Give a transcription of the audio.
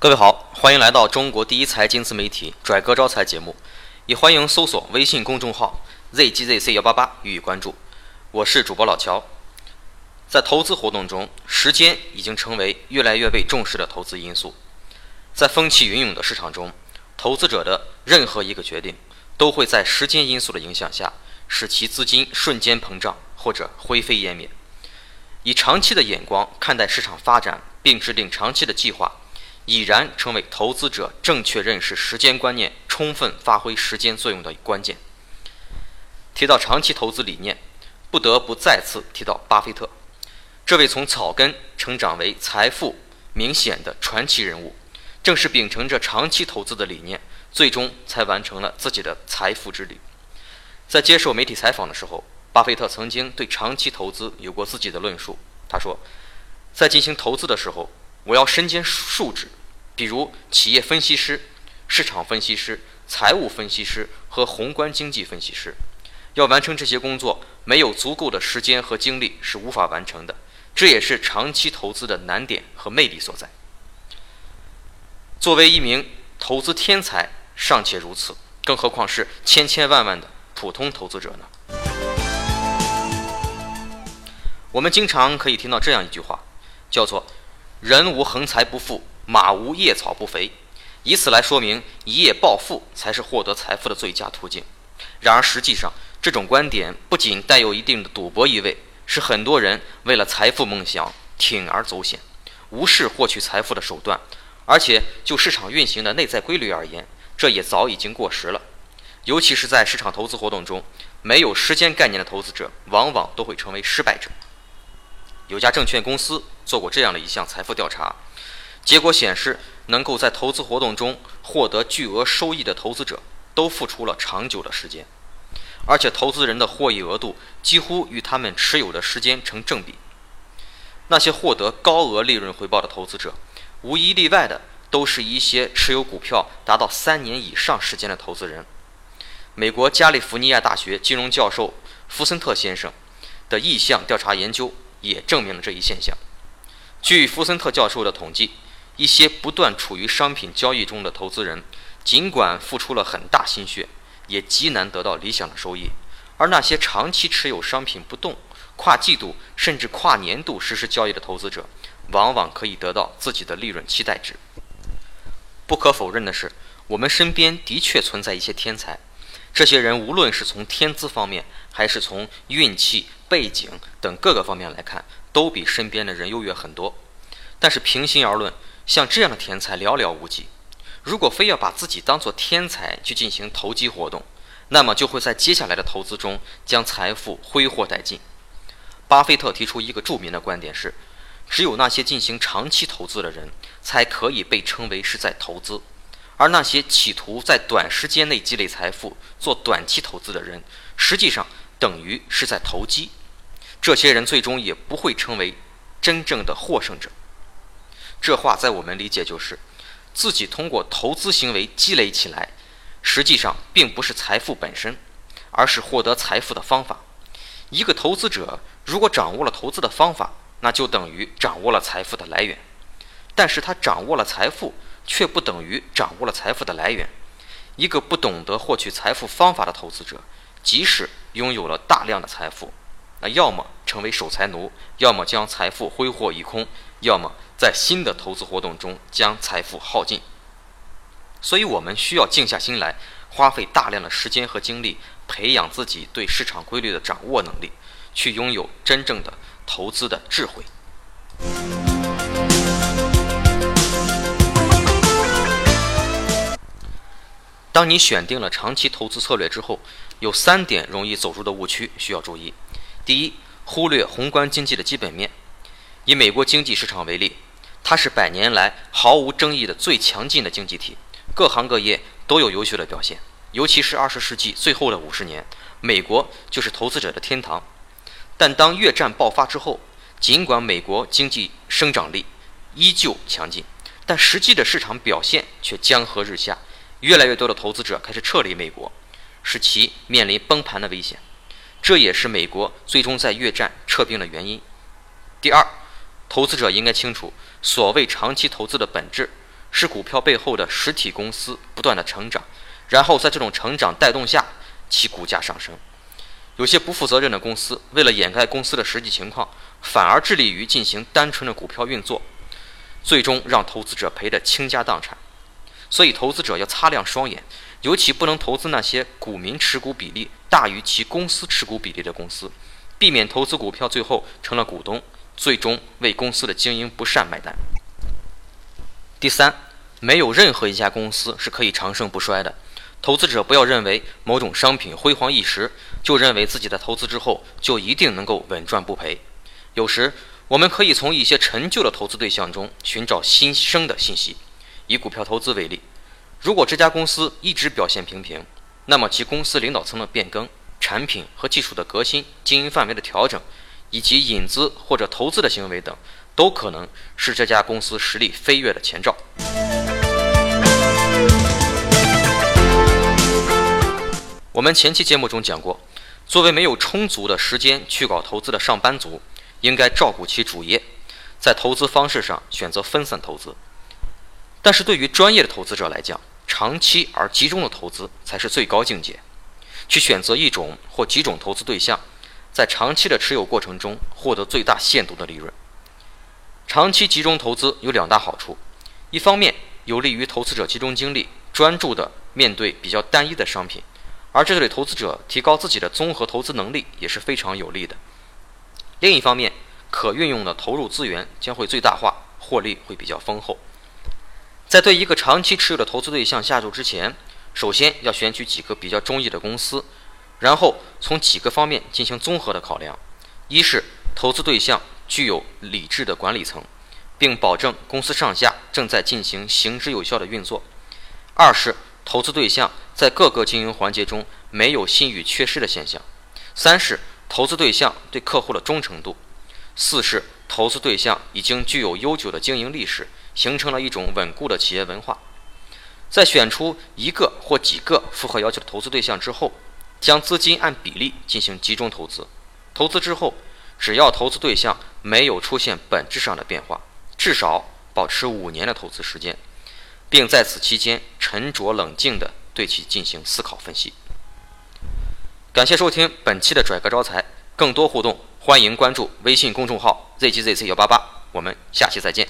各位好，欢迎来到中国第一财经自媒体“拽哥招财”节目，也欢迎搜索微信公众号 zgzc 幺八八予以关注。我是主播老乔。在投资活动中，时间已经成为越来越被重视的投资因素。在风起云涌的市场中，投资者的任何一个决定，都会在时间因素的影响下，使其资金瞬间膨胀或者灰飞烟灭。以长期的眼光看待市场发展，并制定长期的计划。已然成为投资者正确认识时间观念、充分发挥时间作用的关键。提到长期投资理念，不得不再次提到巴菲特，这位从草根成长为财富明显的传奇人物，正是秉承着长期投资的理念，最终才完成了自己的财富之旅。在接受媒体采访的时候，巴菲特曾经对长期投资有过自己的论述。他说，在进行投资的时候，我要身兼数职。比如企业分析师、市场分析师、财务分析师和宏观经济分析师，要完成这些工作，没有足够的时间和精力是无法完成的。这也是长期投资的难点和魅力所在。作为一名投资天才尚且如此，更何况是千千万万的普通投资者呢？我们经常可以听到这样一句话，叫做“人无横财不富”。马无夜草不肥，以此来说明一夜暴富才是获得财富的最佳途径。然而，实际上这种观点不仅带有一定的赌博意味，是很多人为了财富梦想铤而走险，无视获取财富的手段。而且，就市场运行的内在规律而言，这也早已经过时了。尤其是在市场投资活动中，没有时间概念的投资者，往往都会成为失败者。有家证券公司做过这样的一项财富调查。结果显示，能够在投资活动中获得巨额收益的投资者，都付出了长久的时间，而且投资人的获益额度几乎与他们持有的时间成正比。那些获得高额利润回报的投资者，无一例外的都是一些持有股票达到三年以上时间的投资人。美国加利福尼亚大学金融教授福森特先生的意向调查研究也证明了这一现象。据福森特教授的统计。一些不断处于商品交易中的投资人，尽管付出了很大心血，也极难得到理想的收益；而那些长期持有商品不动、跨季度甚至跨年度实施交易的投资者，往往可以得到自己的利润期待值。不可否认的是，我们身边的确存在一些天才，这些人无论是从天资方面，还是从运气、背景等各个方面来看，都比身边的人优越很多。但是平心而论，像这样的天才寥寥无几，如果非要把自己当做天才去进行投机活动，那么就会在接下来的投资中将财富挥霍殆尽。巴菲特提出一个著名的观点是：只有那些进行长期投资的人，才可以被称为是在投资；而那些企图在短时间内积累财富、做短期投资的人，实际上等于是在投机。这些人最终也不会成为真正的获胜者。这话在我们理解就是，自己通过投资行为积累起来，实际上并不是财富本身，而是获得财富的方法。一个投资者如果掌握了投资的方法，那就等于掌握了财富的来源。但是他掌握了财富，却不等于掌握了财富的来源。一个不懂得获取财富方法的投资者，即使拥有了大量的财富，那要么成为守财奴，要么将财富挥霍一空，要么。在新的投资活动中将财富耗尽，所以我们需要静下心来，花费大量的时间和精力，培养自己对市场规律的掌握能力，去拥有真正的投资的智慧。当你选定了长期投资策略之后，有三点容易走入的误区需要注意：第一，忽略宏观经济的基本面。以美国经济市场为例。它是百年来毫无争议的最强劲的经济体，各行各业都有优秀的表现。尤其是二十世纪最后的五十年，美国就是投资者的天堂。但当越战爆发之后，尽管美国经济生长力依旧强劲，但实际的市场表现却江河日下。越来越多的投资者开始撤离美国，使其面临崩盘的危险。这也是美国最终在越战撤兵的原因。第二，投资者应该清楚。所谓长期投资的本质，是股票背后的实体公司不断的成长，然后在这种成长带动下，其股价上升。有些不负责任的公司，为了掩盖公司的实际情况，反而致力于进行单纯的股票运作，最终让投资者赔得倾家荡产。所以，投资者要擦亮双眼，尤其不能投资那些股民持股比例大于其公司持股比例的公司，避免投资股票最后成了股东，最终为公司的经营不善买单。第三，没有任何一家公司是可以长盛不衰的。投资者不要认为某种商品辉煌一时，就认为自己的投资之后就一定能够稳赚不赔。有时，我们可以从一些陈旧的投资对象中寻找新生的信息。以股票投资为例，如果这家公司一直表现平平，那么其公司领导层的变更、产品和技术的革新、经营范围的调整，以及引资或者投资的行为等，都可能是这家公司实力飞跃的前兆。我们前期节目中讲过，作为没有充足的时间去搞投资的上班族，应该照顾其主业，在投资方式上选择分散投资。但是对于专业的投资者来讲，长期而集中的投资才是最高境界。去选择一种或几种投资对象，在长期的持有过程中获得最大限度的利润。长期集中投资有两大好处：一方面有利于投资者集中精力，专注的面对比较单一的商品。而这对投资者提高自己的综合投资能力也是非常有利的。另一方面，可运用的投入资源将会最大化，获利会比较丰厚。在对一个长期持有的投资对象下注之前，首先要选取几个比较中意的公司，然后从几个方面进行综合的考量：一是投资对象具有理智的管理层，并保证公司上下正在进行行之有效的运作；二是投资对象。在各个经营环节中没有信誉缺失的现象。三是投资对象对客户的忠诚度。四是投资对象已经具有悠久的经营历史，形成了一种稳固的企业文化。在选出一个或几个符合要求的投资对象之后，将资金按比例进行集中投资。投资之后，只要投资对象没有出现本质上的变化，至少保持五年的投资时间，并在此期间沉着冷静地。对其进行思考分析。感谢收听本期的拽哥招财，更多互动欢迎关注微信公众号 zgzc 幺八八，我们下期再见。